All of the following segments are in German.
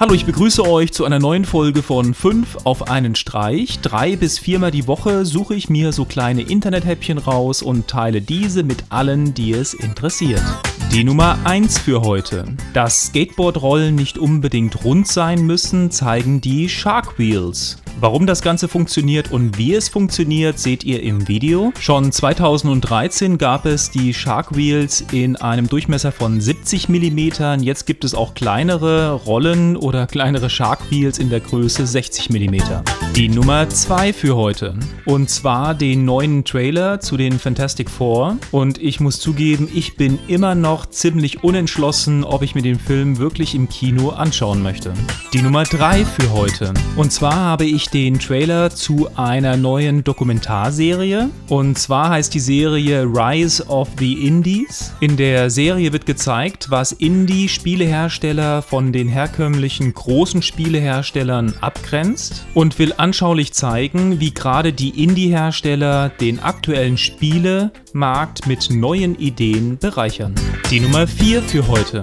Hallo, ich begrüße euch zu einer neuen Folge von 5 auf einen Streich. Drei bis viermal die Woche suche ich mir so kleine Internethäppchen raus und teile diese mit allen, die es interessiert. Die Nummer 1 für heute. Dass Skateboardrollen nicht unbedingt rund sein müssen, zeigen die Shark Wheels. Warum das Ganze funktioniert und wie es funktioniert, seht ihr im Video. Schon 2013 gab es die Shark Wheels in einem Durchmesser von 70 mm. Jetzt gibt es auch kleinere Rollen oder kleinere Shark Wheels in der Größe 60 mm. Die Nummer 2 für heute. Und zwar den neuen Trailer zu den Fantastic Four. Und ich muss zugeben, ich bin immer noch ziemlich unentschlossen, ob ich mir den Film wirklich im Kino anschauen möchte. Die Nummer 3 für heute. Und zwar habe ich den Trailer zu einer neuen Dokumentarserie. Und zwar heißt die Serie Rise of the Indies. In der Serie wird gezeigt, was Indie-Spielehersteller von den herkömmlichen großen Spieleherstellern abgrenzt und will anschaulich zeigen, wie gerade die Indie-Hersteller den aktuellen Spielemarkt mit neuen Ideen bereichern. Die Nummer 4 für heute.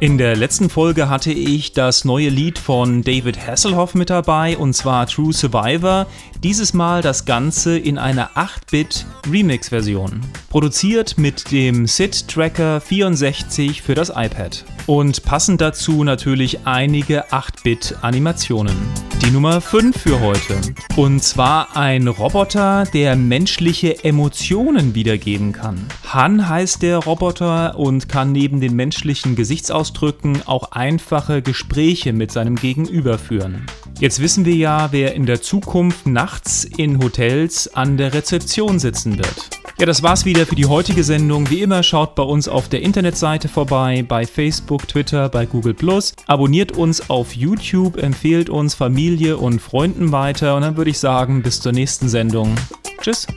In der letzten Folge hatte ich das neue Lied von David Hasselhoff mit dabei und zwar True Survivor. Dieses Mal das Ganze in einer 8-Bit Remix-Version. Produziert mit dem SID Tracker 64 für das iPad. Und passend dazu natürlich einige 8-Bit Animationen. Die Nummer 5 für heute. Und zwar ein Roboter, der menschliche Emotionen wiedergeben kann. Han heißt der Roboter und kann neben den menschlichen Gesichtsausdrücken auch einfache Gespräche mit seinem Gegenüber führen. Jetzt wissen wir ja, wer in der Zukunft nachts in Hotels an der Rezeption sitzen wird. Ja, das war's wieder für die heutige Sendung. Wie immer schaut bei uns auf der Internetseite vorbei, bei Facebook, Twitter, bei Google Abonniert uns auf YouTube, empfehlt uns Familie und Freunden weiter und dann würde ich sagen, bis zur nächsten Sendung. Tschüss.